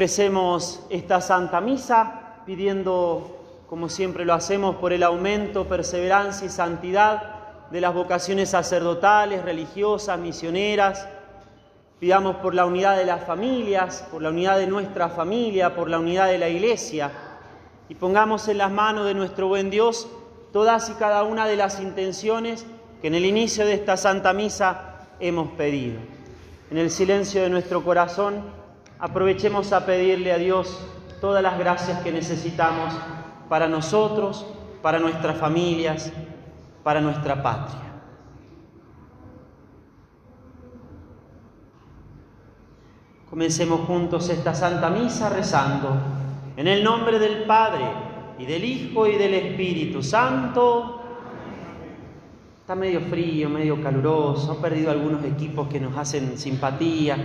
Ofrecemos esta Santa Misa pidiendo, como siempre lo hacemos, por el aumento, perseverancia y santidad de las vocaciones sacerdotales, religiosas, misioneras. Pidamos por la unidad de las familias, por la unidad de nuestra familia, por la unidad de la Iglesia. Y pongamos en las manos de nuestro buen Dios todas y cada una de las intenciones que en el inicio de esta Santa Misa hemos pedido. En el silencio de nuestro corazón, aprovechemos a pedirle a Dios todas las gracias que necesitamos para nosotros, para nuestras familias, para nuestra patria. Comencemos juntos esta Santa Misa rezando en el nombre del Padre y del Hijo y del Espíritu Santo. Está medio frío, medio caluroso, ha perdido algunos equipos que nos hacen simpatía,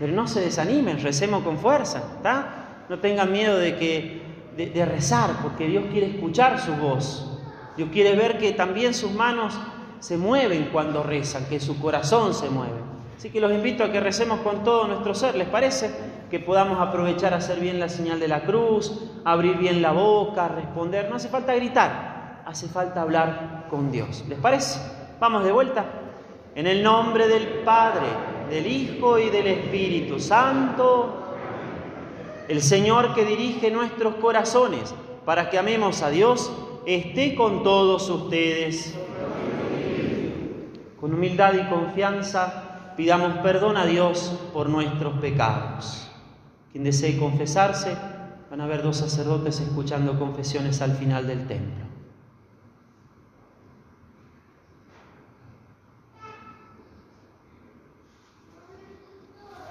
pero no se desanimen, recemos con fuerza, ¿está? No tengan miedo de, que, de rezar, porque Dios quiere escuchar su voz. Dios quiere ver que también sus manos se mueven cuando rezan, que su corazón se mueve. Así que los invito a que recemos con todo nuestro ser, ¿les parece? Que podamos aprovechar a hacer bien la señal de la cruz, abrir bien la boca, responder. No hace falta gritar, hace falta hablar con Dios. ¿Les parece? Vamos de vuelta. En el nombre del Padre, del Hijo y del Espíritu Santo, el Señor que dirige nuestros corazones para que amemos a Dios, esté con todos ustedes. Con humildad y confianza pidamos perdón a Dios por nuestros pecados. Quien desee confesarse, van a haber dos sacerdotes escuchando confesiones al final del templo.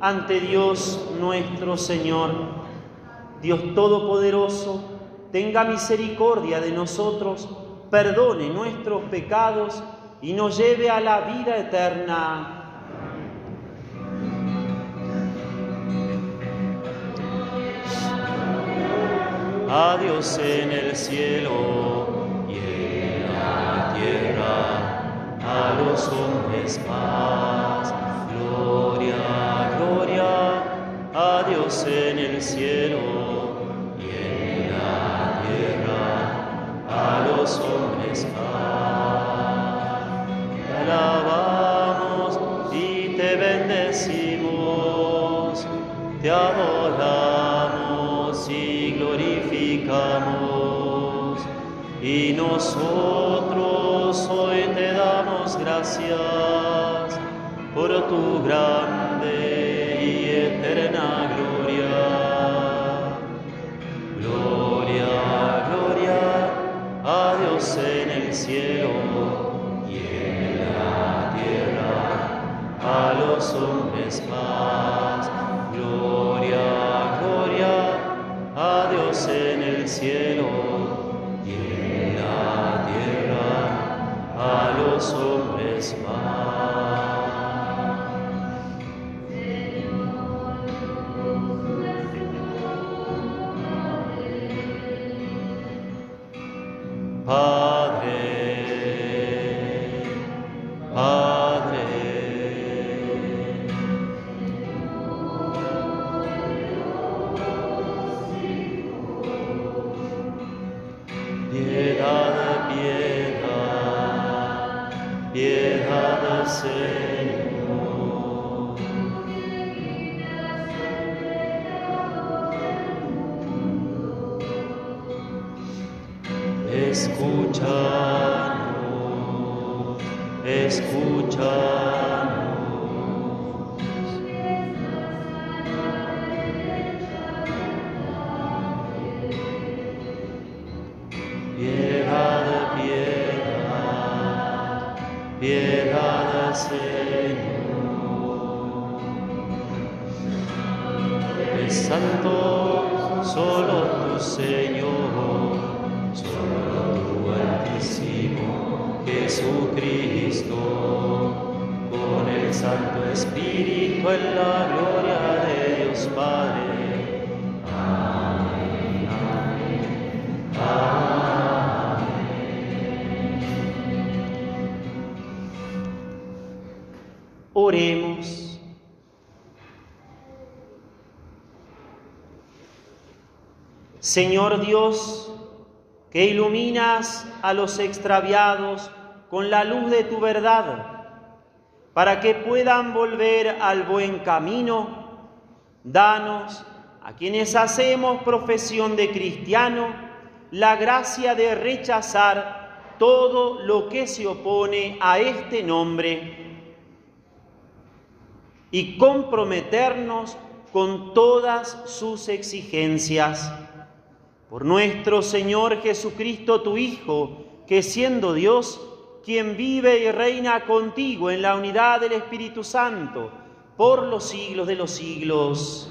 ante Dios nuestro Señor. Dios Todopoderoso, tenga misericordia de nosotros, perdone nuestros pecados y nos lleve a la vida eterna. A Dios en el cielo y en la tierra, a los hombres paz, gloria, a Dios en el cielo y en la tierra, a los hombres paz. Te alabamos y te bendecimos, te adoramos y glorificamos. Y nosotros hoy te damos gracias por tu grande eterna gloria. Gloria, gloria a Dios en el cielo y en la tierra, a los hombres paz. Gloria, gloria a Dios en el cielo y en la tierra, a los hombres paz. Señor Dios, que iluminas a los extraviados con la luz de tu verdad, para que puedan volver al buen camino, danos a quienes hacemos profesión de cristiano la gracia de rechazar todo lo que se opone a este nombre y comprometernos con todas sus exigencias por nuestro Señor Jesucristo, tu Hijo, que siendo Dios, quien vive y reina contigo en la unidad del Espíritu Santo, por los siglos de los siglos.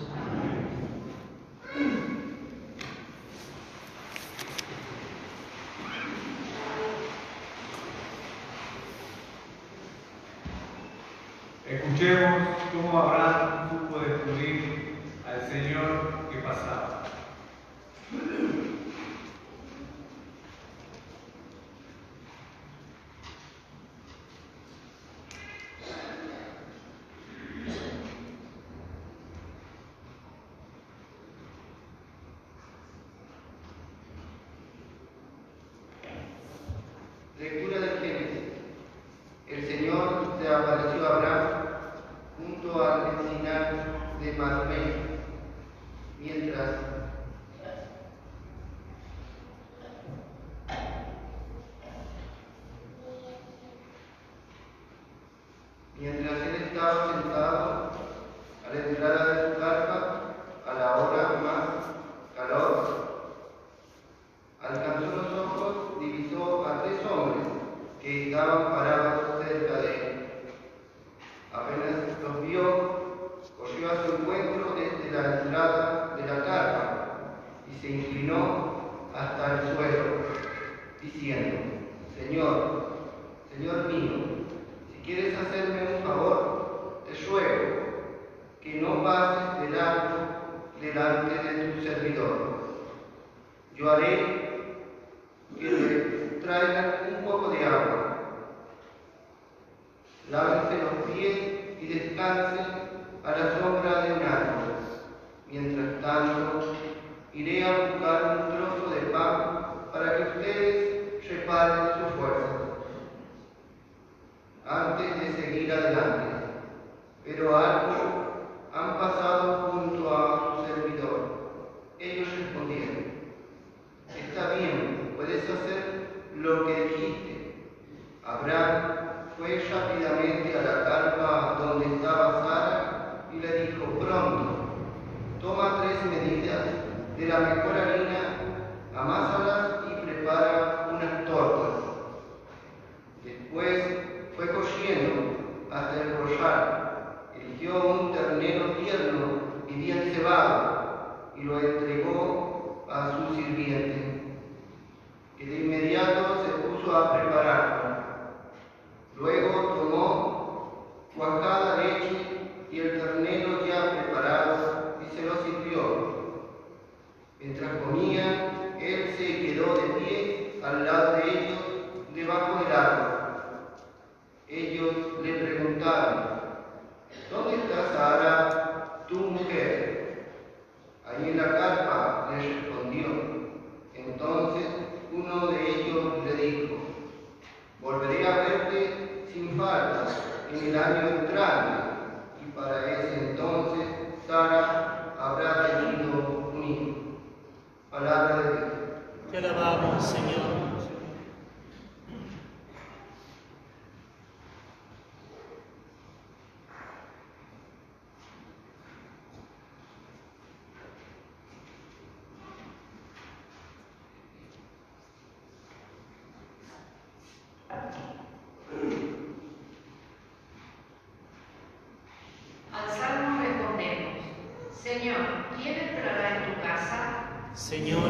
Pero algo han pasado junto a su servidor. Ellos respondieron, está bien, puedes hacer lo que dijiste. Abraham fue rápidamente a la carpa donde estaba Sara y le dijo, pronto, toma tres medidas de la mejor harina, Señor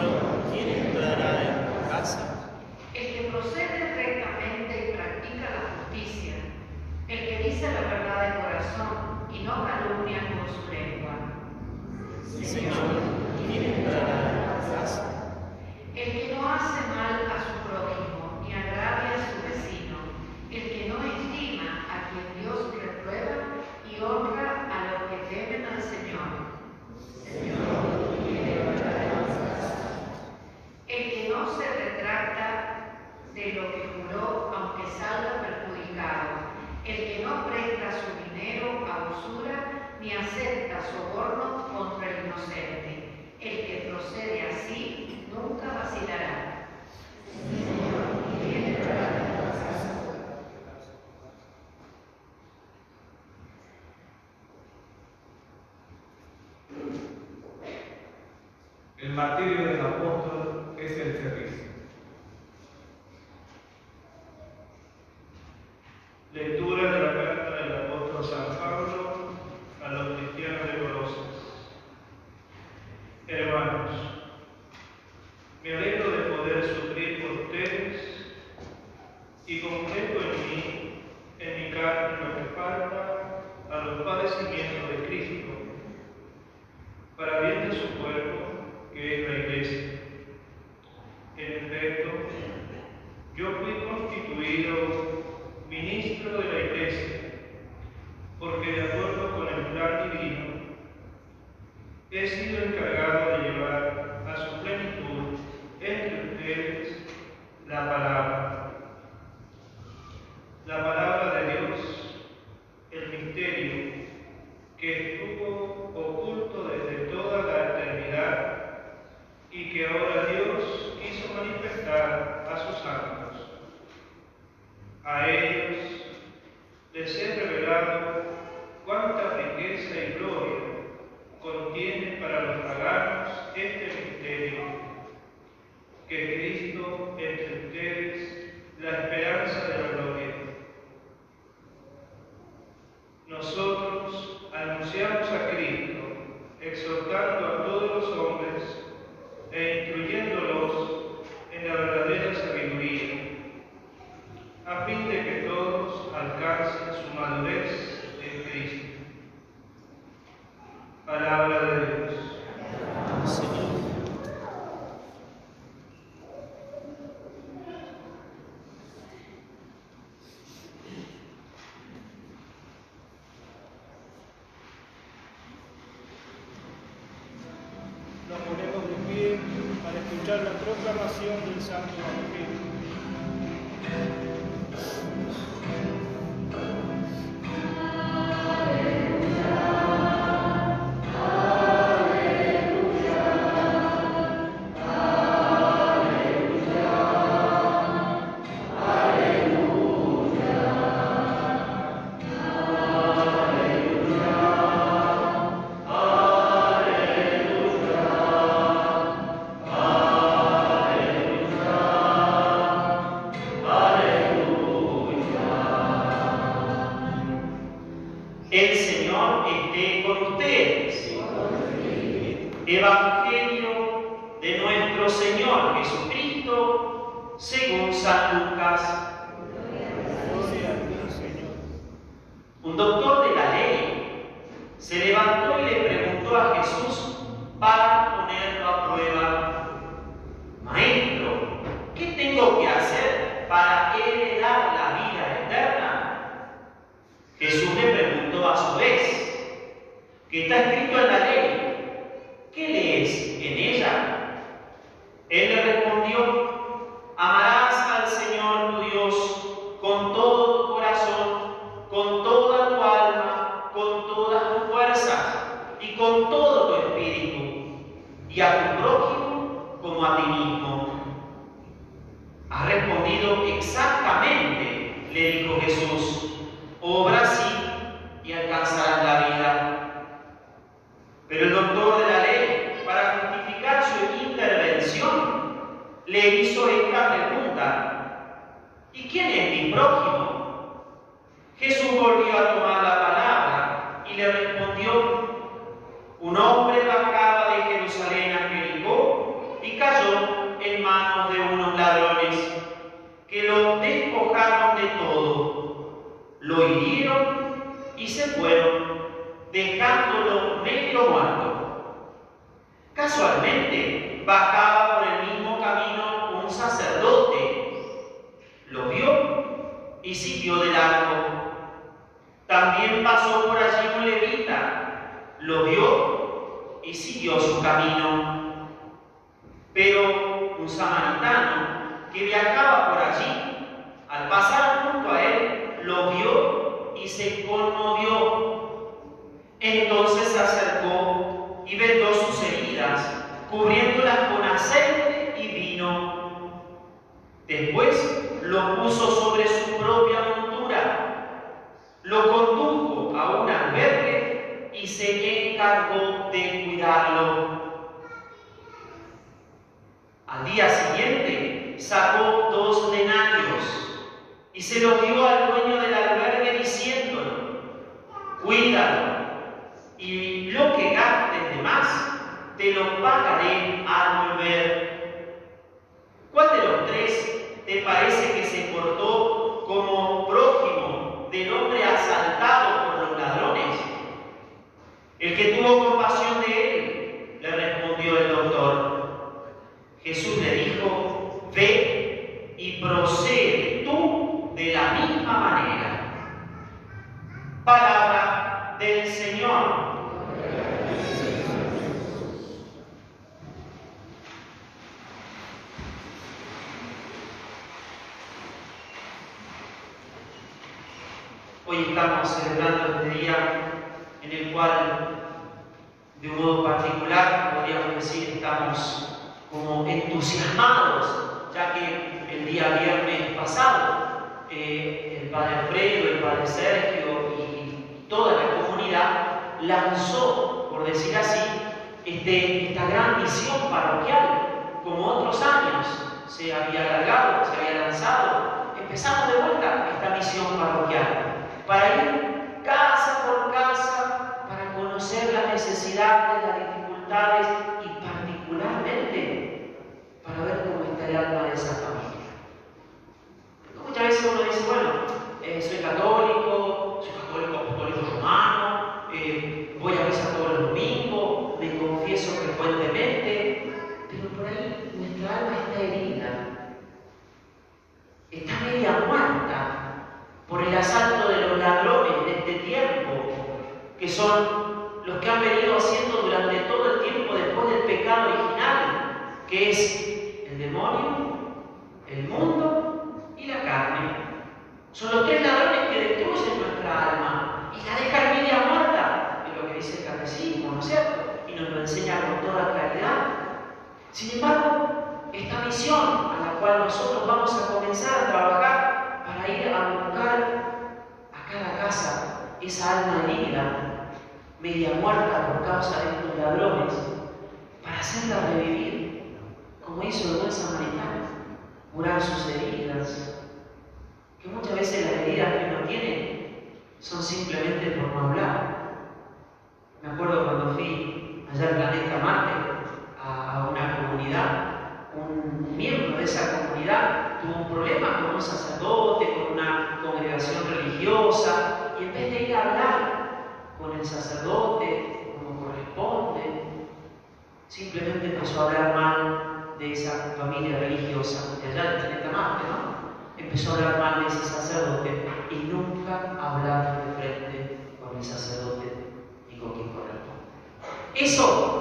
Evangelio de nuestro Señor Jesucristo, según San Lucas. Un doctor que está escrito en la ley. ¿Qué lees en ella? Él le respondió, broken. lo vio y siguió su camino. Pero un samaritano que viajaba por allí, al pasar junto a él, lo vio y se conmovió. Entonces se acercó y vendó sus heridas, cubriéndolas con aceite y vino. Después lo puso sobre día siguiente sacó dos denarios y se los dio al de un modo particular, podríamos decir, estamos como entusiasmados, ya que el día viernes pasado eh, el padre Alfredo, el padre Sergio y toda la comunidad lanzó, por decir así, este, esta gran misión parroquial, como otros años se había alargado, se había lanzado. Empezamos de vuelta esta misión parroquial para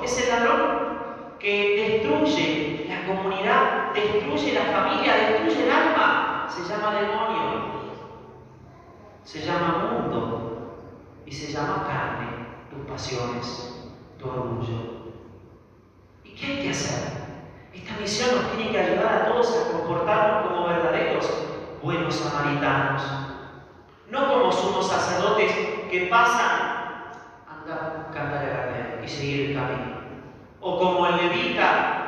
es el ladrón que destruye la comunidad, destruye la familia, destruye el alma. Se llama demonio, se llama mundo y se llama carne, tus pasiones, tu orgullo. ¿Y qué hay que hacer? Esta misión nos tiene que ayudar a todos a comportarnos como verdaderos buenos samaritanos, no como sumos sacerdotes que pasan, anda, cántale a seguir el camino. O como el levita,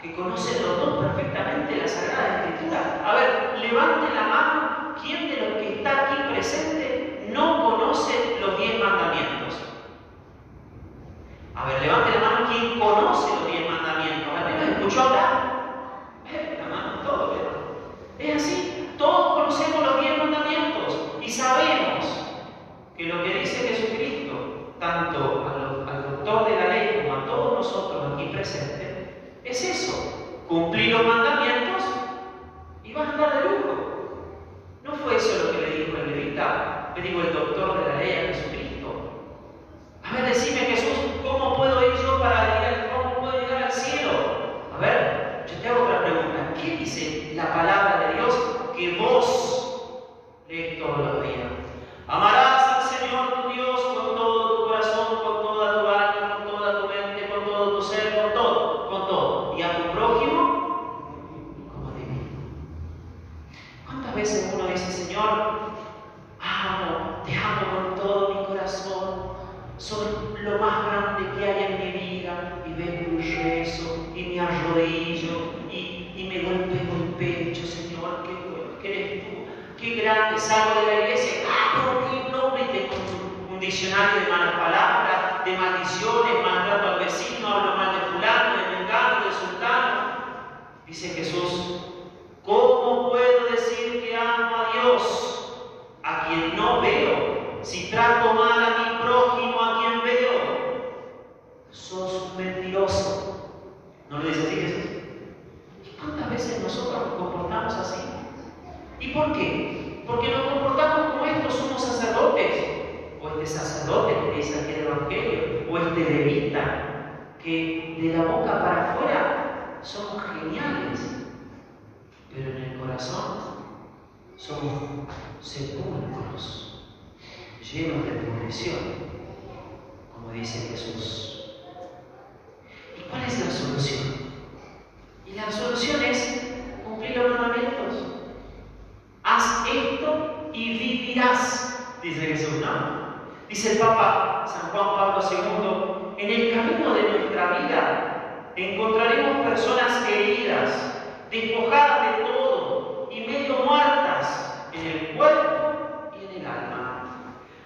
que conoce los dos perfectamente la Sagrada Escritura. A ver, levante la mano, ¿quién de los que está aquí presente no conoce los diez mandamientos? A ver, levante la mano, ¿quién conoce los diez mandamientos? ¿La escuchó hablar? Eh, la mano, todo. Es así, todos conocemos los diez mandamientos y sabemos que lo que dice Jesucristo, tanto eso. Cumplir los mandamientos y vas a andar de lujo. No fue eso lo que le dijo el levita, le digo el doctor de la ley a Jesucristo. A ver, decime Jesús, ¿cómo puedo ir yo para llegar, cómo puedo llegar al cielo? A ver, yo te hago otra pregunta. ¿Qué dice la palabra de Dios que vos lees todos los días? Amarás al Señor tu Dios con todo tu corazón, con toda tu alma, con toda tu mente, con todo tu ser, con todo, con todo. Y a tu prójimo como a ti mismo. ¿Cuántas veces uno dice, Señor, amo, te amo con todo mi corazón, son lo más grande que hay en mi vida, y vengo y rezo, y me arrodillo, y, y me golpeo el pecho, Señor, qué bueno que eres tú, grande, salgo de la iglesia, ¡ah, qué nombre! Tengo un, diccionario de malas palabras, de maldiciones, maltrato al vecino, hablo mal de fulano, de mengano, de sultano. Dice Jesús, ¿Cómo puedo decir que amo a Dios a quien no veo? Si trato mal a mi prójimo a quien veo, sos un mentiroso. ¿No lo dice así Jesús? ¿Y cuántas veces nosotros nos comportamos así? ¿Y por qué? Porque nos comportamos como estos somos sacerdotes. O este sacerdote que dice aquí el Evangelio, o este levita, que de la boca para afuera somos geniales pero en el corazón somos sepulcros, llenos de pudrición, como dice Jesús. ¿Y cuál es la solución? Y la solución es cumplir los mandamientos. Haz esto y vivirás, dice Jesús, ¿no? Dice el Papa San Juan Pablo II, en el camino de nuestra vida encontraremos personas heridas, despojadas de todo y medio muertas en el cuerpo y en el alma.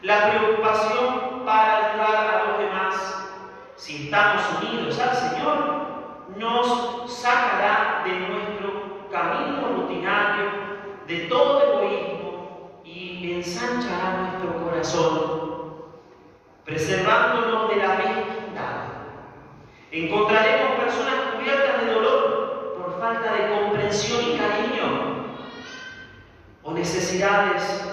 La preocupación para ayudar a los demás, si estamos unidos al Señor, nos sacará de nuestro camino rutinario, de todo egoísmo y ensanchará nuestro corazón, preservándonos de la mezquindad. Encontraremos personas cubiertas de dolor por falta de comprensión y cariño o necesidades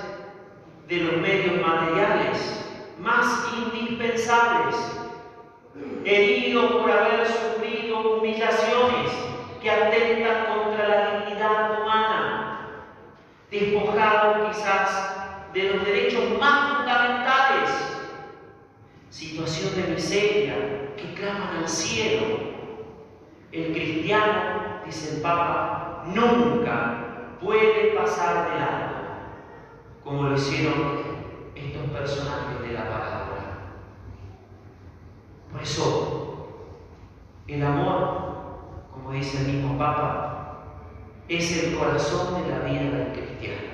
de los medios materiales más indispensables, heridos por haber sufrido humillaciones que atentan contra la dignidad humana, despojados quizás de los derechos más fundamentales, situación de miseria que claman al cielo. El cristiano, dice el Papa, nunca puede pasar de largo, como lo hicieron estos personajes de la palabra. Por eso, el amor, como dice el mismo Papa, es el corazón de la vida del cristiano.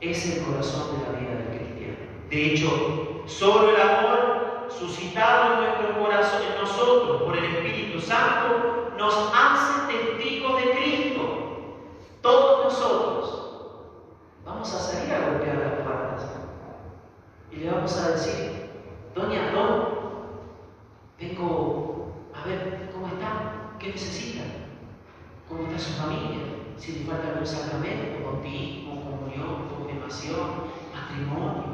Es el corazón de la vida del cristiano. De hecho, solo el amor suscitado en nuestro corazón, en nosotros, por el Espíritu Santo, nos hace testigos de Cristo. Todos nosotros vamos a salir a golpear las puertas y le vamos a decir, Doña Don, vengo a ver cómo está, qué necesita, cómo está su familia, si le falta algún sacramento, bautismo, comunión, confirmación, matrimonio.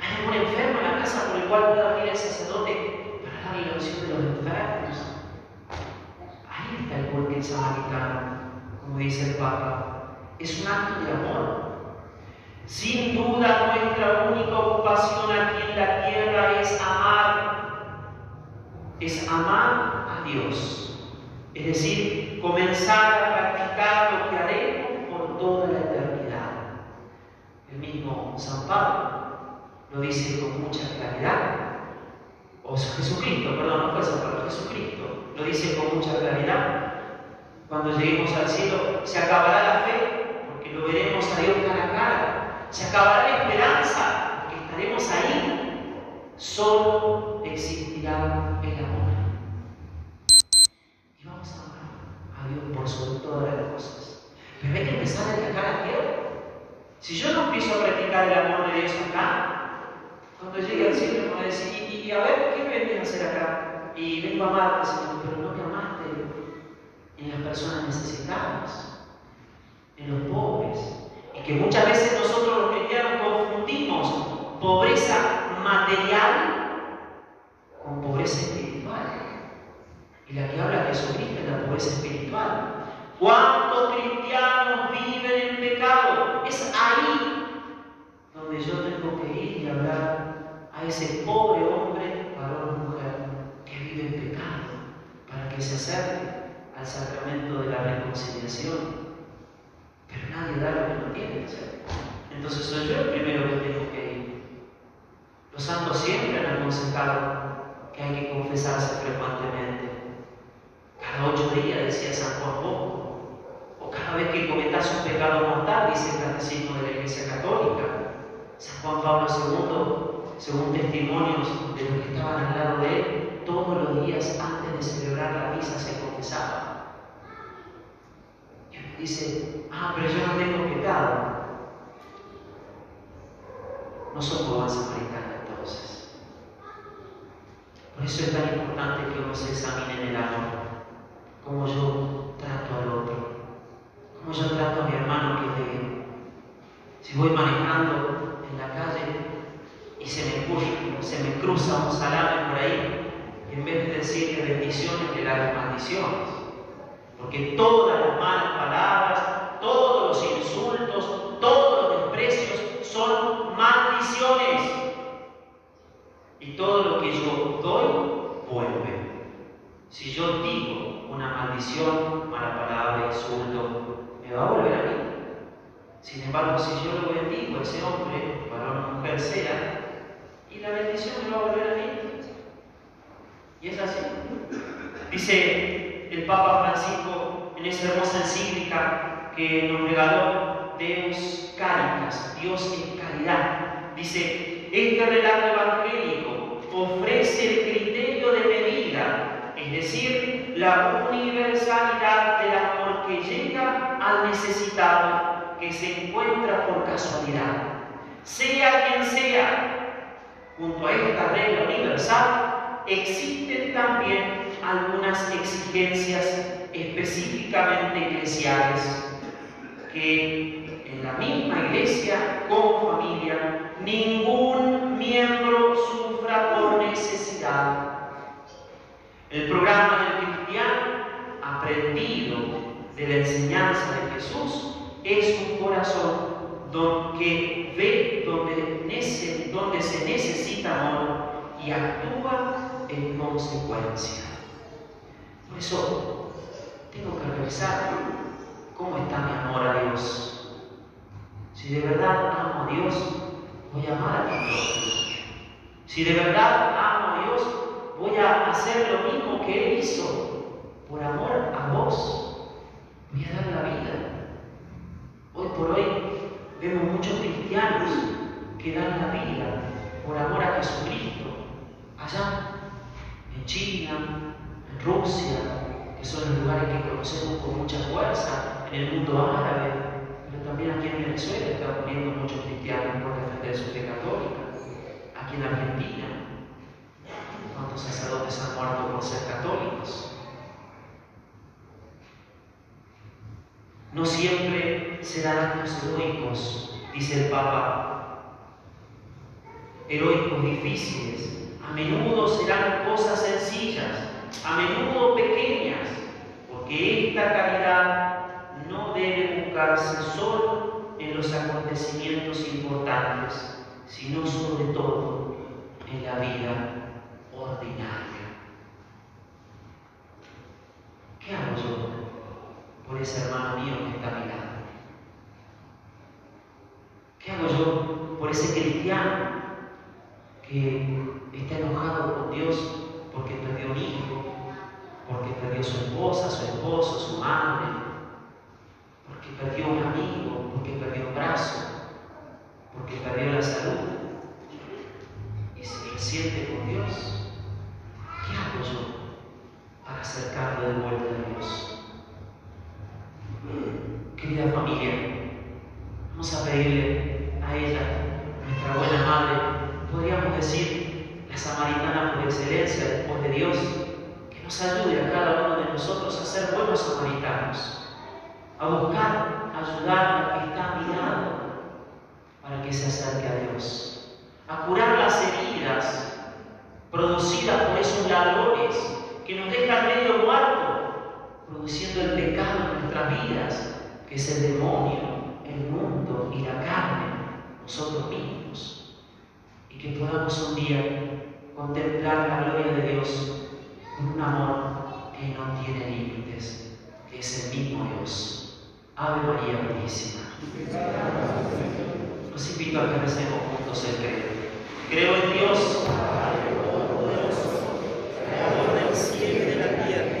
¿Hay algún enfermo en la casa por el cual pueda venir el sacerdote para darle la unción de los enfermos? Ahí está el buen samaritano, como dice el Papa. Es un acto de amor. Sin duda, nuestra única ocupación aquí en la tierra es amar. Es amar a Dios. Es decir, comenzar a practicar lo que haremos por toda la eternidad. El mismo San Pablo lo dice con mucha claridad. O Jesucristo, perdón, no fue San Pablo, Jesucristo lo dice con mucha claridad. Cuando lleguemos al cielo, se acabará la fe, porque lo veremos a Dios cara a cara. Se acabará la esperanza, porque estaremos ahí. Solo existirá el amor. Y vamos a amar a Dios por sobre todas las cosas. Empezar en la cara tierra. Si yo no empiezo a practicar el amor de Dios acá, cuando llegue al cielo me voy a decir, y, a ver, ¿qué me venís a hacer acá? Y vengo a amarte, Señor, pero no me amaste en las personas necesitadas, en los pobres. Y que muchas veces nosotros los cristianos confundimos pobreza material con pobreza espiritual. Y la que habla Jesucristo es la pobreza espiritual. ¿Cuántos cristianos viven en pecado? Es ahí donde yo tengo que ir y hablar a ese pobre hombre, varón mujer, que vive en pecado, para que se acerque al sacramento de la reconciliación. Pero nadie da lo que no tiene Entonces soy yo el primero que tengo que ir. Los santos siempre han aconsejado que hay que confesarse frecuentemente. Cada ocho días, decía San Juan O cada vez que cometas un pecado mortal, dice el catecismo de la Iglesia Católica. San Juan Pablo II, según testimonios de los que estaban al lado de él, todos los días antes de celebrar la misa se confesaba. Y dice, ah, pero yo no tengo pecado. No son buen samaritano entonces. Por eso es tan importante que uno se examine en el amor. Cómo yo trato al otro. Cómo yo trato a mi hermano que es Si voy manejando en la calle y se me, se me cruza un salame por ahí, en vez de decirle bendiciones, le da maldiciones. Porque todas las malas palabras, todos los insultos, todos los desprecios son maldiciones. Y todo lo que yo doy, vuelve. Si yo digo una maldición, mala palabra, insulto, me va a volver a mí. Sin embargo, si yo lo bendigo a ese hombre, para una mujer sea, y la bendición me va a volver a mí. Y es así. Dice el Papa Francisco en esa hermosa encíclica que nos regaló Deus Caritas, Dios en caridad. Dice, este relato evangélico ofrece el criterio de medida, es decir, la universalidad del amor que llega al necesitado que se encuentra por casualidad. Sea quien sea, junto a esta regla universal, existen también algunas exigencias específicamente eclesiales que en la misma iglesia, como familia, ningún miembro sufra por. El programa del cristiano, aprendido de la enseñanza de Jesús, es un corazón donde ve donde, se necesita amor y actúa en consecuencia. Por eso tengo que revisar cómo está mi amor a Dios. Si de verdad amo a Dios, voy a amar a Dios. Si de verdad amo a Dios, voy a hacer lo mismo que Él hizo por amor a vos. Voy a dar la vida. Hoy por hoy vemos muchos cristianos que dan la vida por amor a Jesucristo. Allá, en China, Rusia, que son los lugares que conocemos con mucha fuerza, en el mundo árabe, pero también aquí en Venezuela están muriendo muchos cristianos por defender su fe católica, aquí en Argentina, cuántos sacerdotes han muerto por ser católicos. No siempre serán actos heroicos, dice el Papa, heroicos difíciles, a menudo serán cosas sencillas a menudo pequeñas, porque esta caridad no debe buscarse solo en los acontecimientos importantes, sino sobre todo en la vida ordinaria. ¿Qué hago yo por ese hermano mío que está a mi lado? ¿Qué hago yo por ese cristiano que está enojado con Dios porque perdió un hijo, porque perdió su esposa, su esposo, su madre, porque perdió un amigo, porque perdió un brazo, porque perdió la salud y se resiente con Dios. ¿Qué para acercarlo de vuelta a Dios? ¿Qué querida familia, vamos a pedirle a ella, nuestra buena madre, podríamos decir la samaritana por excelencia después de Dios, que nos ayude a cada uno de nosotros a ser buenos samaritanos, a buscar ayudar al que está mirado para que se acerque a Dios, a curar las heridas producidas por esos ladrones que nos dejan medio muerto, produciendo el pecado en nuestras vidas, que es el demonio, el mundo y la carne, nosotros mismos. Y que podamos un día contemplar la gloria de Dios con un amor que no tiene límites, que es el mismo Dios. Ave María Purísima. Los invito a que recemos juntos el credo. Creo en Dios, Padre Todopoderoso, Creador del cielo y de la tierra.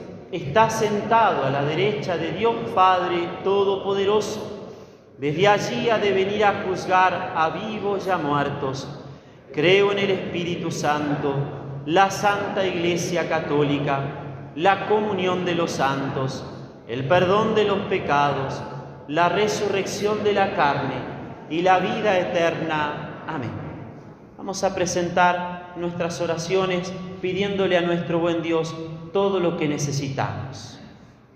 está sentado a la derecha de Dios Padre Todopoderoso. Desde allí ha de venir a juzgar a vivos y a muertos. Creo en el Espíritu Santo, la Santa Iglesia Católica, la comunión de los santos, el perdón de los pecados, la resurrección de la carne y la vida eterna. Amén. Vamos a presentar nuestras oraciones pidiéndole a nuestro buen Dios todo lo que necesitamos.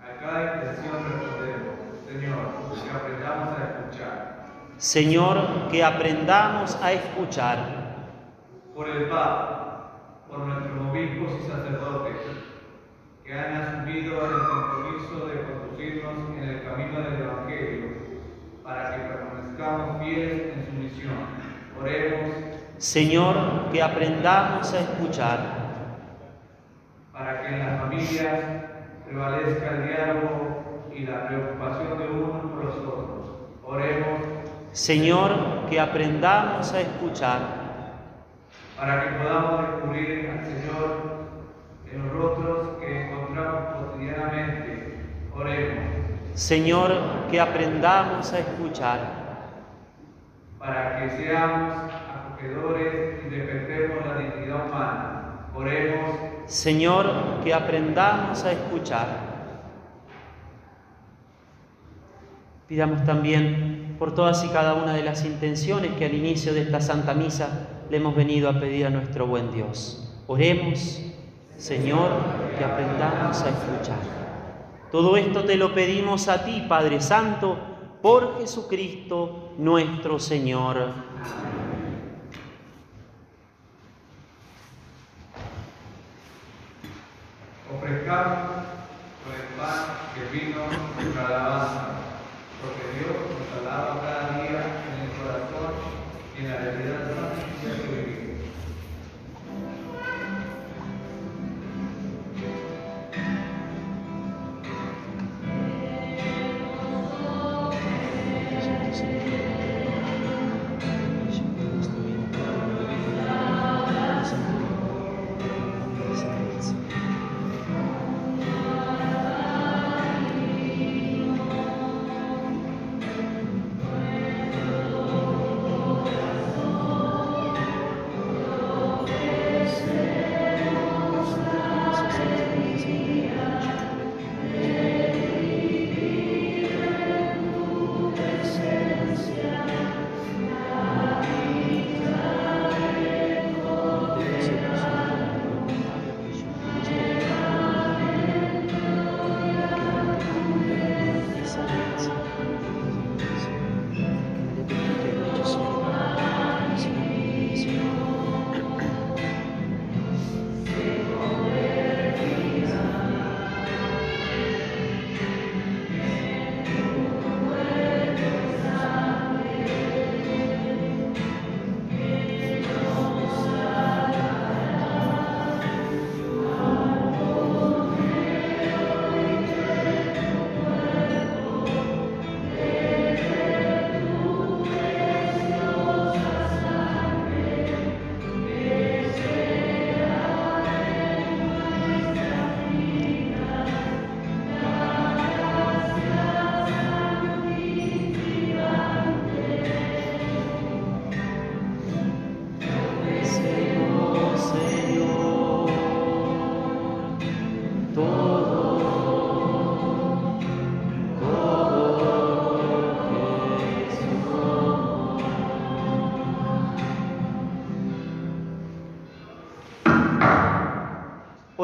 A cada intención respondemos, Señor, que aprendamos a escuchar. Señor, que aprendamos a escuchar. Por el Papa, por nuestros obispos y sacerdotes, que han asumido el compromiso de conducirnos en el camino del Evangelio, para que permanezcamos fieles en su misión. Oremos Señor, que aprendamos a escuchar. Para que en las familias prevalezca el diálogo y la preocupación de unos por los otros. Oremos. Señor, que aprendamos a escuchar. Para que podamos descubrir al Señor en los rostros que encontramos cotidianamente. Oremos. Señor, que aprendamos a escuchar. Para que seamos y defendemos la dignidad humana. Oremos. Señor, que aprendamos a escuchar. Pidamos también por todas y cada una de las intenciones que al inicio de esta Santa Misa le hemos venido a pedir a nuestro buen Dios. Oremos, Señor, que aprendamos a escuchar. Todo esto te lo pedimos a ti, Padre Santo, por Jesucristo nuestro Señor. Ofrezcamos con el pan que vino nuestra alabanza, porque Dios nos alaba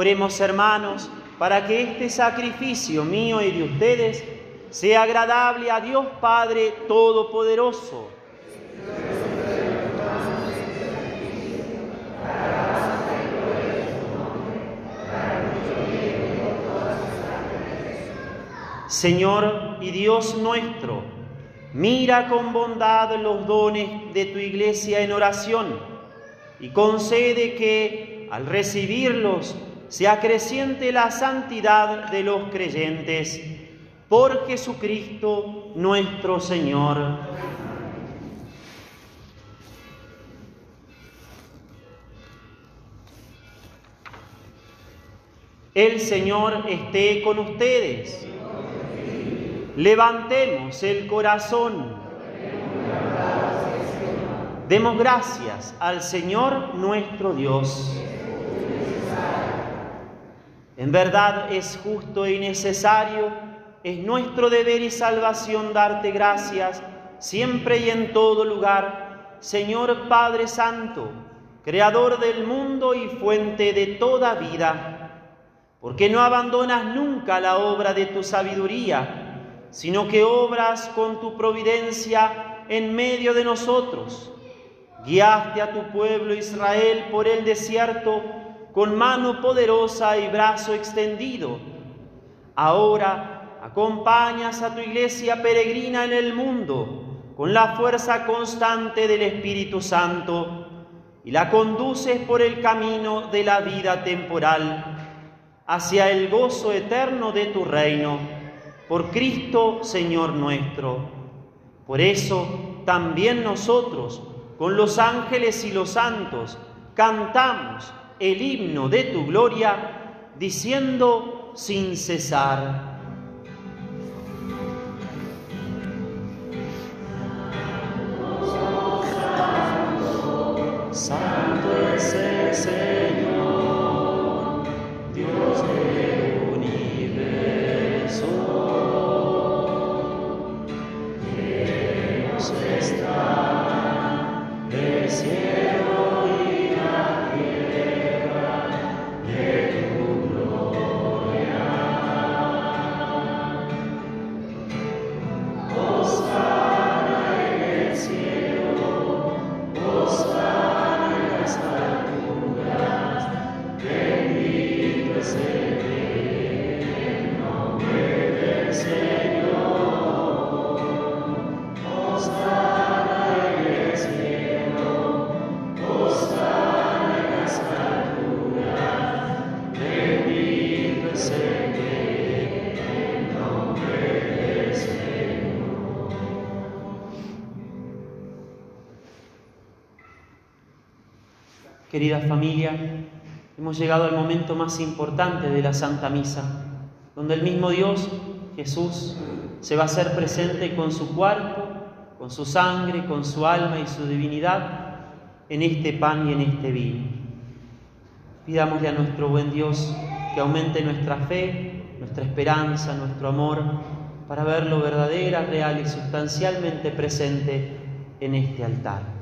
Oremos hermanos, para que este sacrificio mío y de ustedes sea agradable a Dios Padre Todopoderoso. Señor y Dios nuestro, mira con bondad los dones de tu iglesia en oración y concede que al recibirlos se acreciente la santidad de los creyentes por Jesucristo nuestro Señor. El Señor esté con ustedes. Levantemos el corazón. Demos gracias al Señor nuestro Dios. En verdad es justo y necesario, es nuestro deber y salvación darte gracias siempre y en todo lugar, Señor Padre Santo, Creador del mundo y fuente de toda vida, porque no abandonas nunca la obra de tu sabiduría sino que obras con tu providencia en medio de nosotros. Guiaste a tu pueblo Israel por el desierto con mano poderosa y brazo extendido. Ahora acompañas a tu iglesia peregrina en el mundo con la fuerza constante del Espíritu Santo y la conduces por el camino de la vida temporal hacia el gozo eterno de tu reino por Cristo Señor nuestro. Por eso también nosotros, con los ángeles y los santos, cantamos el himno de tu gloria, diciendo sin cesar. Santo es el Señor, Dios del universo. Llenos está familia, hemos llegado al momento más importante de la Santa Misa, donde el mismo Dios, Jesús, se va a hacer presente con su cuerpo, con su sangre, con su alma y su divinidad en este pan y en este vino. Pidámosle a nuestro buen Dios que aumente nuestra fe, nuestra esperanza, nuestro amor, para verlo verdadera, real y sustancialmente presente en este altar.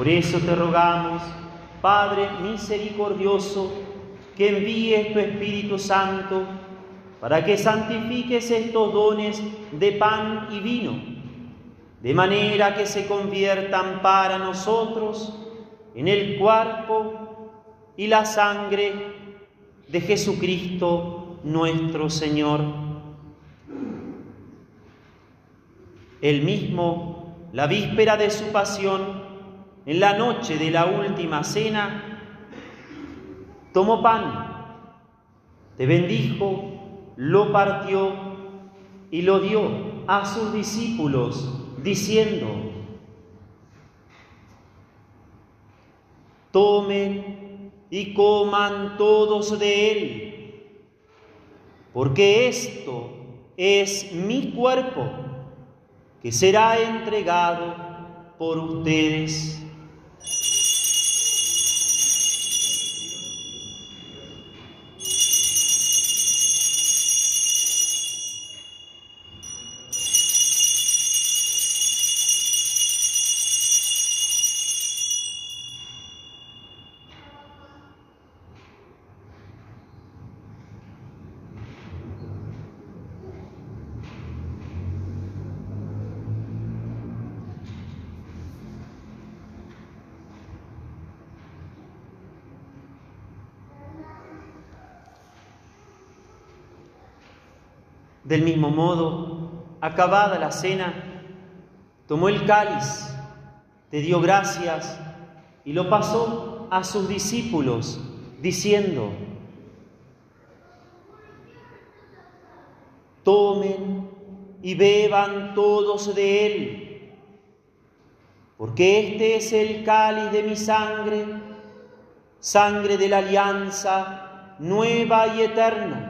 Por eso te rogamos, Padre misericordioso, que envíes tu Espíritu Santo para que santifiques estos dones de pan y vino, de manera que se conviertan para nosotros en el cuerpo y la sangre de Jesucristo nuestro Señor. El mismo, la víspera de su pasión, en la noche de la última cena, tomó pan, te bendijo, lo partió y lo dio a sus discípulos, diciendo, tomen y coman todos de él, porque esto es mi cuerpo que será entregado por ustedes. Del mismo modo, acabada la cena, tomó el cáliz, te dio gracias y lo pasó a sus discípulos, diciendo, tomen y beban todos de él, porque este es el cáliz de mi sangre, sangre de la alianza nueva y eterna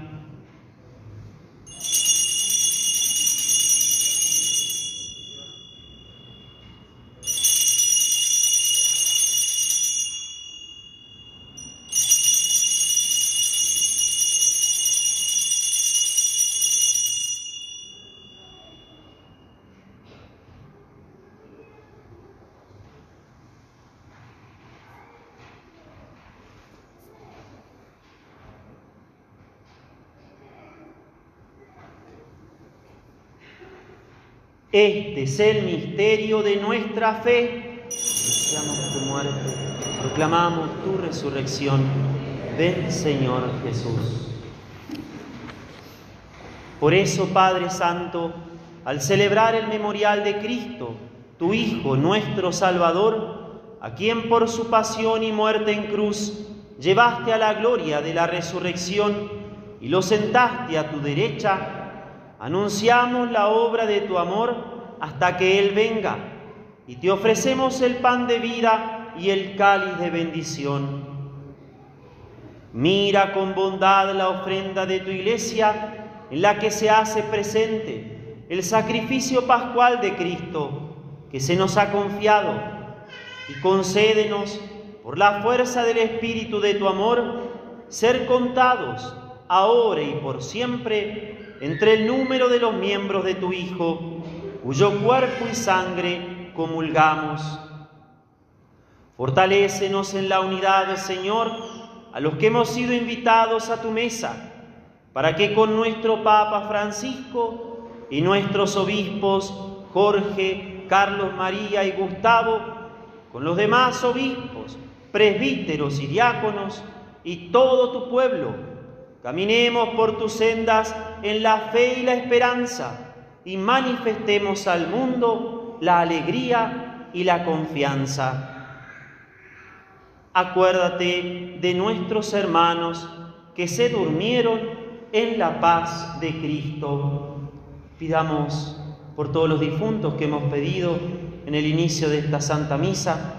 Este es el misterio de nuestra fe. Proclamamos tu muerte, proclamamos tu resurrección. Ven, Señor Jesús. Por eso, Padre Santo, al celebrar el memorial de Cristo, tu Hijo, nuestro Salvador, a quien por su pasión y muerte en cruz llevaste a la gloria de la resurrección y lo sentaste a tu derecha, Anunciamos la obra de tu amor hasta que Él venga y te ofrecemos el pan de vida y el cáliz de bendición. Mira con bondad la ofrenda de tu iglesia en la que se hace presente el sacrificio pascual de Cristo que se nos ha confiado y concédenos por la fuerza del Espíritu de tu amor ser contados ahora y por siempre entre el número de los miembros de tu Hijo, cuyo cuerpo y sangre comulgamos. Fortalécenos en la unidad, Señor, a los que hemos sido invitados a tu mesa, para que con nuestro Papa Francisco y nuestros obispos Jorge, Carlos María y Gustavo, con los demás obispos, presbíteros y diáconos, y todo tu pueblo, Caminemos por tus sendas en la fe y la esperanza y manifestemos al mundo la alegría y la confianza. Acuérdate de nuestros hermanos que se durmieron en la paz de Cristo. Pidamos por todos los difuntos que hemos pedido en el inicio de esta Santa Misa,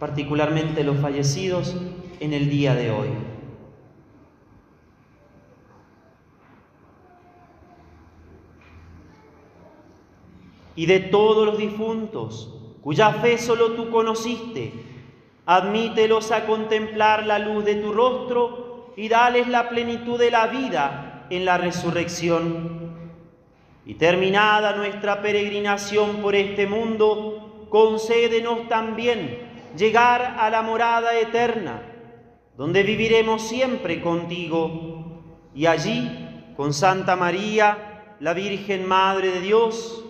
particularmente los fallecidos en el día de hoy. Y de todos los difuntos, cuya fe solo tú conociste. Admítelos a contemplar la luz de tu rostro y dales la plenitud de la vida en la resurrección. Y terminada nuestra peregrinación por este mundo, concédenos también llegar a la morada eterna, donde viviremos siempre contigo. Y allí, con Santa María, la Virgen Madre de Dios,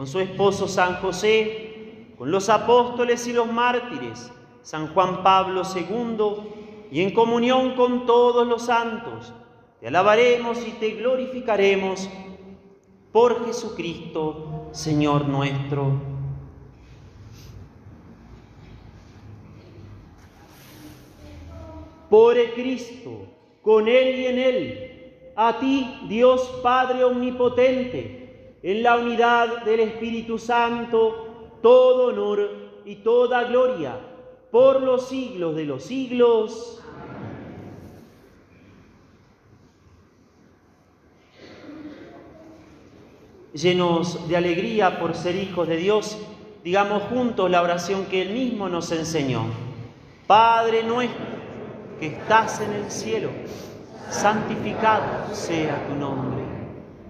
con su esposo San José, con los apóstoles y los mártires, San Juan Pablo II, y en comunión con todos los santos, te alabaremos y te glorificaremos por Jesucristo, Señor nuestro. Por el Cristo, con Él y en Él, a ti, Dios Padre Omnipotente, en la unidad del Espíritu Santo, todo honor y toda gloria, por los siglos de los siglos. Llenos de alegría por ser hijos de Dios, digamos juntos la oración que Él mismo nos enseñó. Padre nuestro que estás en el cielo, santificado sea tu nombre.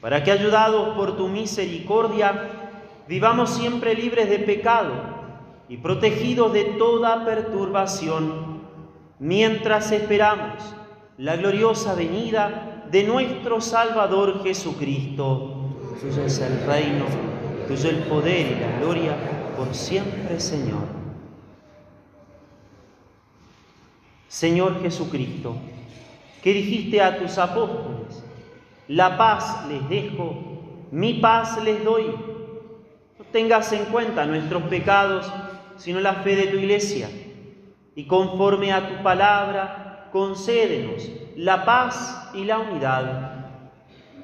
para que, ayudados por tu misericordia, vivamos siempre libres de pecado y protegidos de toda perturbación, mientras esperamos la gloriosa venida de nuestro Salvador Jesucristo. Tuyo es el reino, tuyo el poder y la gloria por siempre, Señor. Señor Jesucristo, que dijiste a tus apóstoles, la paz les dejo, mi paz les doy. No tengas en cuenta nuestros pecados, sino la fe de tu iglesia. Y conforme a tu palabra, concédenos la paz y la unidad.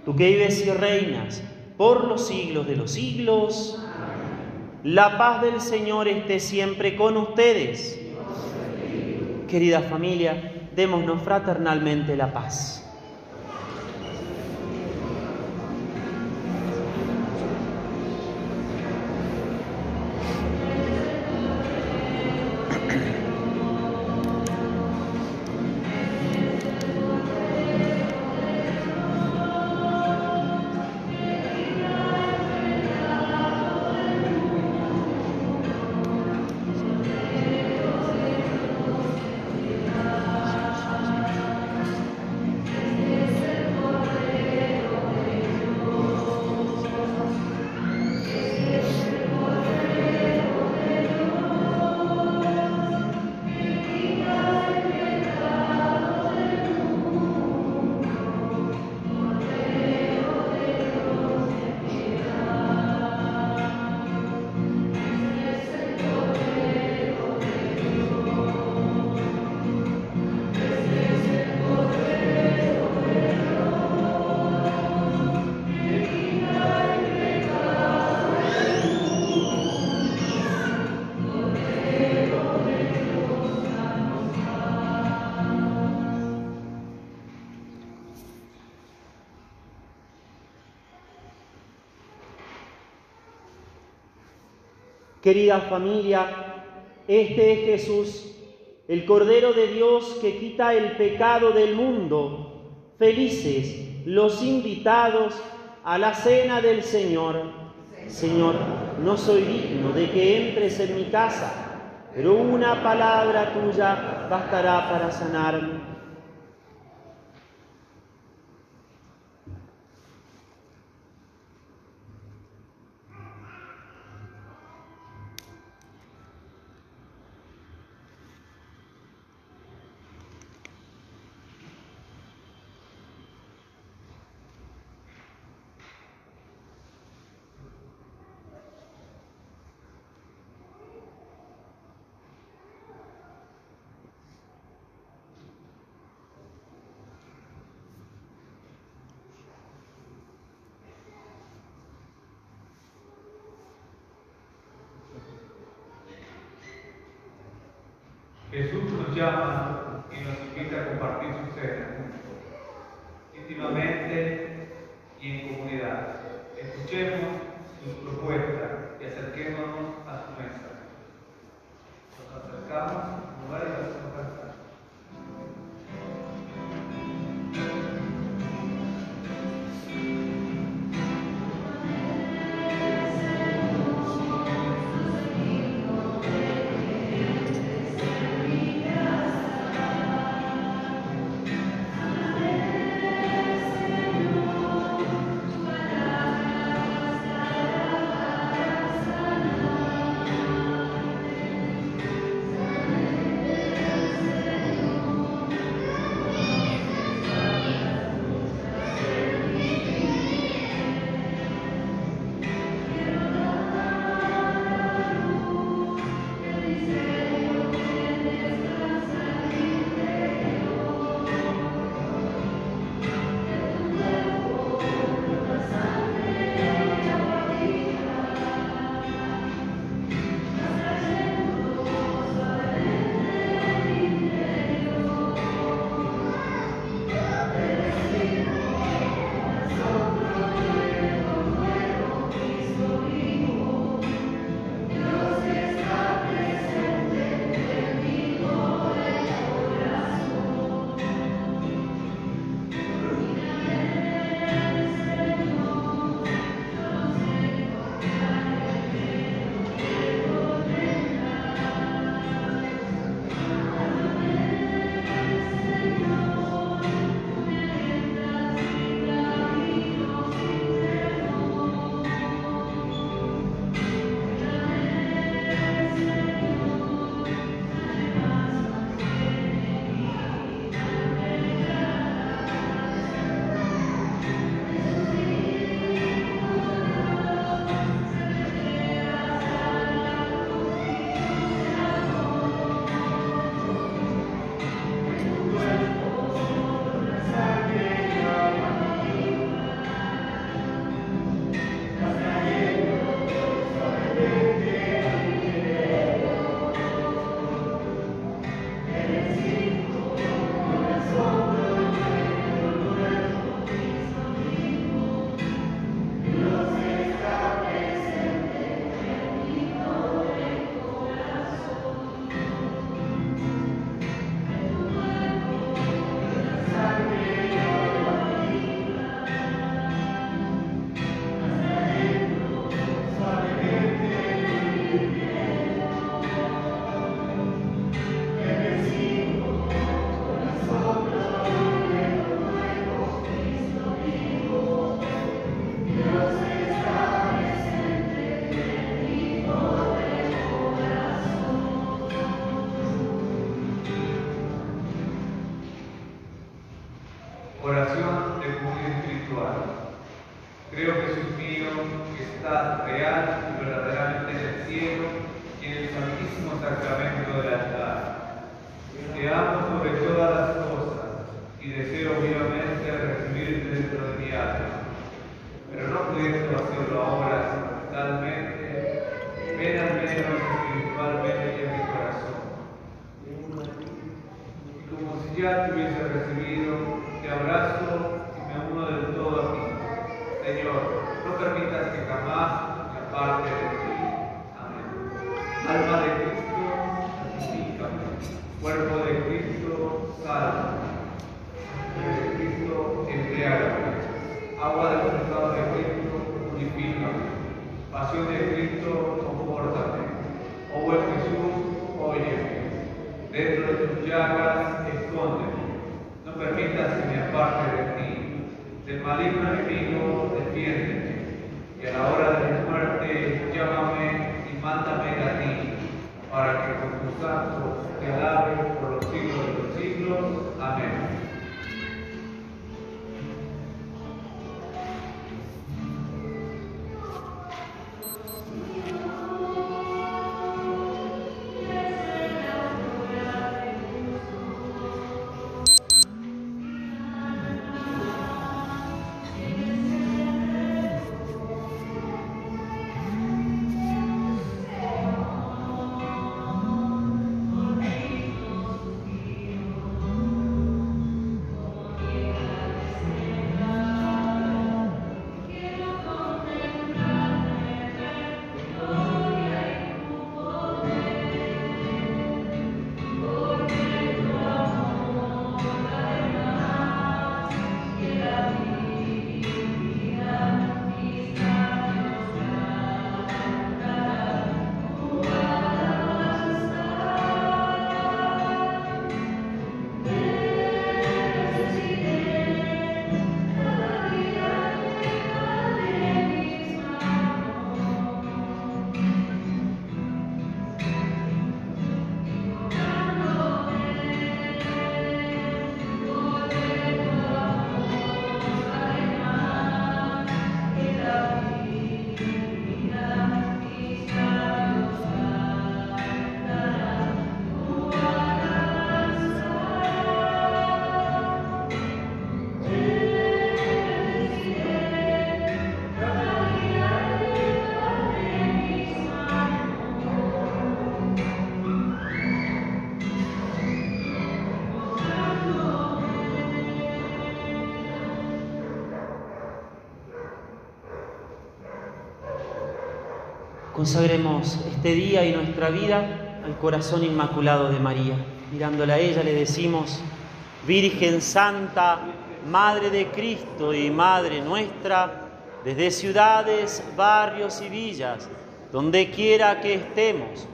Tú que vives y reinas por los siglos de los siglos. La paz del Señor esté siempre con ustedes. Querida familia, démonos fraternalmente la paz. Querida familia, este es Jesús, el Cordero de Dios que quita el pecado del mundo. Felices los invitados a la cena del Señor. Señor, no soy digno de que entres en mi casa, pero una palabra tuya bastará para sanarme. Jesús Consagremos este día y nuestra vida al corazón inmaculado de María. Mirándola a ella le decimos, Virgen Santa, Madre de Cristo y Madre nuestra, desde ciudades, barrios y villas, donde quiera que estemos,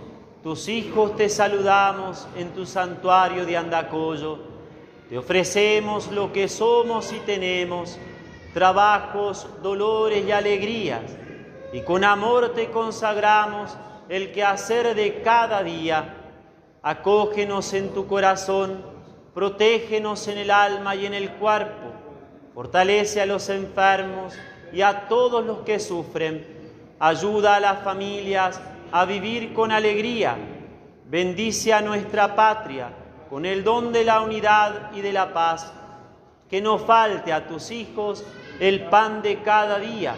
tus hijos te saludamos en tu santuario de Andacollo. Te ofrecemos lo que somos y tenemos, trabajos, dolores y alegrías y con amor te consagramos el quehacer de cada día. Acógenos en tu corazón, protégenos en el alma y en el cuerpo, fortalece a los enfermos y a todos los que sufren, ayuda a las familias a vivir con alegría, bendice a nuestra patria con el don de la unidad y de la paz, que no falte a tus hijos el pan de cada día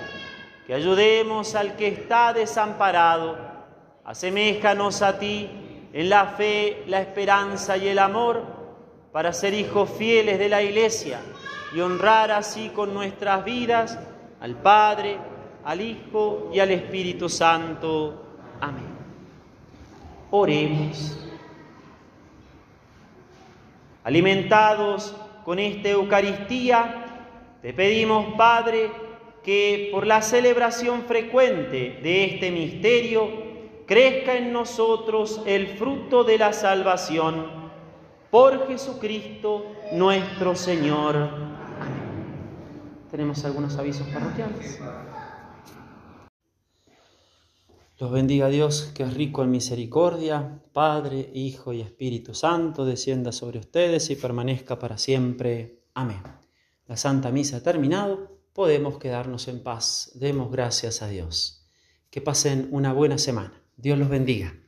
ayudemos al que está desamparado. Aseméjanos a ti en la fe, la esperanza y el amor para ser hijos fieles de la Iglesia y honrar así con nuestras vidas al Padre, al Hijo y al Espíritu Santo. Amén. Oremos. Alimentados con esta Eucaristía, te pedimos, Padre, que por la celebración frecuente de este misterio crezca en nosotros el fruto de la salvación. Por Jesucristo nuestro Señor. Tenemos algunos avisos parroquiales. Los bendiga Dios, que es rico en misericordia, Padre, Hijo y Espíritu Santo, descienda sobre ustedes y permanezca para siempre. Amén. La Santa Misa ha terminado, podemos quedarnos en paz. Demos gracias a Dios. Que pasen una buena semana. Dios los bendiga.